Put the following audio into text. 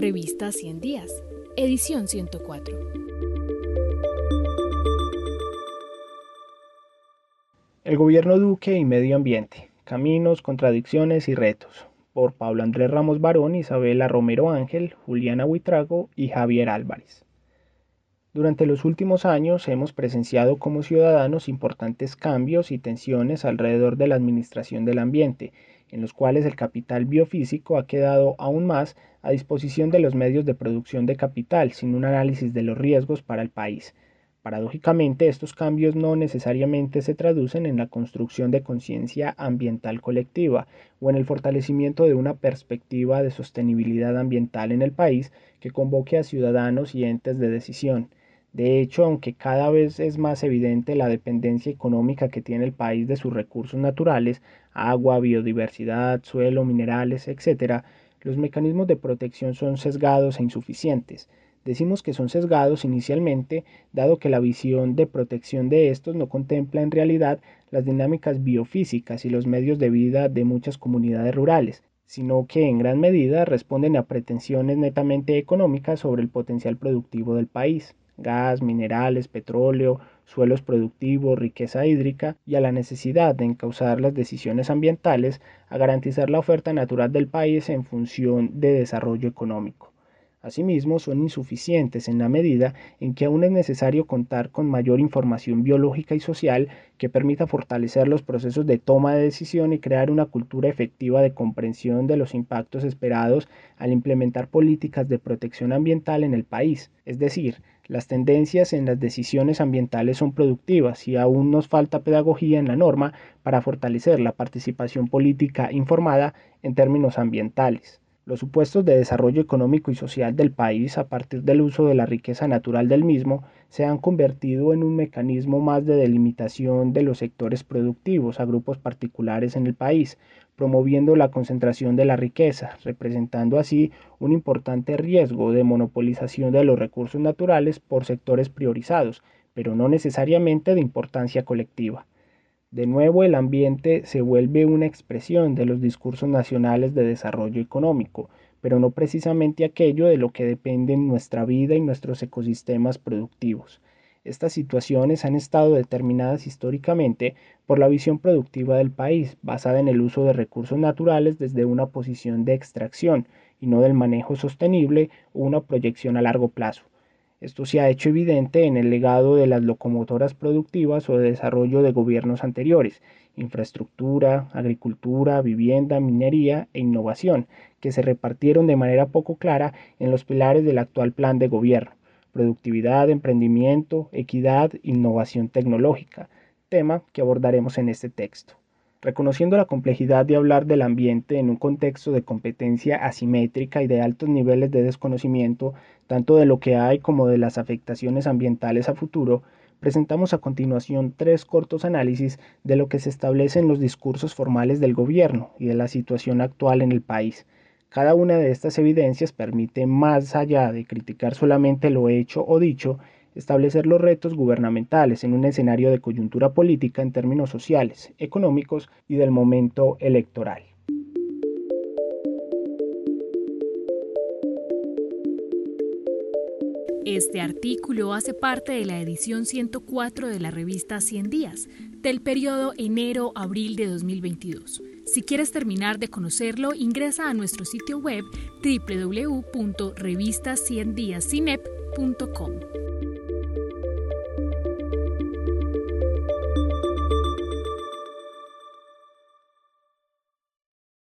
Revista 100 Días, edición 104. El gobierno Duque y medio ambiente, caminos, contradicciones y retos, por Pablo Andrés Ramos Barón, Isabela Romero Ángel, Juliana Huitrago y Javier Álvarez. Durante los últimos años hemos presenciado como ciudadanos importantes cambios y tensiones alrededor de la administración del ambiente, en los cuales el capital biofísico ha quedado aún más a disposición de los medios de producción de capital sin un análisis de los riesgos para el país. Paradójicamente, estos cambios no necesariamente se traducen en la construcción de conciencia ambiental colectiva o en el fortalecimiento de una perspectiva de sostenibilidad ambiental en el país que convoque a ciudadanos y entes de decisión. De hecho, aunque cada vez es más evidente la dependencia económica que tiene el país de sus recursos naturales, agua, biodiversidad, suelo, minerales, etc., los mecanismos de protección son sesgados e insuficientes. Decimos que son sesgados inicialmente, dado que la visión de protección de estos no contempla en realidad las dinámicas biofísicas y los medios de vida de muchas comunidades rurales, sino que en gran medida responden a pretensiones netamente económicas sobre el potencial productivo del país gas, minerales, petróleo, suelos productivos, riqueza hídrica y a la necesidad de encauzar las decisiones ambientales a garantizar la oferta natural del país en función de desarrollo económico. Asimismo, son insuficientes en la medida en que aún es necesario contar con mayor información biológica y social que permita fortalecer los procesos de toma de decisión y crear una cultura efectiva de comprensión de los impactos esperados al implementar políticas de protección ambiental en el país, es decir, las tendencias en las decisiones ambientales son productivas y aún nos falta pedagogía en la norma para fortalecer la participación política informada en términos ambientales. Los supuestos de desarrollo económico y social del país a partir del uso de la riqueza natural del mismo se han convertido en un mecanismo más de delimitación de los sectores productivos a grupos particulares en el país, promoviendo la concentración de la riqueza, representando así un importante riesgo de monopolización de los recursos naturales por sectores priorizados, pero no necesariamente de importancia colectiva. De nuevo, el ambiente se vuelve una expresión de los discursos nacionales de desarrollo económico, pero no precisamente aquello de lo que dependen nuestra vida y nuestros ecosistemas productivos. Estas situaciones han estado determinadas históricamente por la visión productiva del país, basada en el uso de recursos naturales desde una posición de extracción y no del manejo sostenible o una proyección a largo plazo. Esto se ha hecho evidente en el legado de las locomotoras productivas o de desarrollo de gobiernos anteriores, infraestructura, agricultura, vivienda, minería e innovación, que se repartieron de manera poco clara en los pilares del actual plan de gobierno productividad, emprendimiento, equidad, innovación tecnológica, tema que abordaremos en este texto. Reconociendo la complejidad de hablar del ambiente en un contexto de competencia asimétrica y de altos niveles de desconocimiento, tanto de lo que hay como de las afectaciones ambientales a futuro, presentamos a continuación tres cortos análisis de lo que se establece en los discursos formales del gobierno y de la situación actual en el país, cada una de estas evidencias permite, más allá de criticar solamente lo hecho o dicho, establecer los retos gubernamentales en un escenario de coyuntura política en términos sociales, económicos y del momento electoral. Este artículo hace parte de la edición 104 de la revista 100 días, del periodo enero-abril de 2022. Si quieres terminar de conocerlo, ingresa a nuestro sitio web www.revistaciendiascinep.com.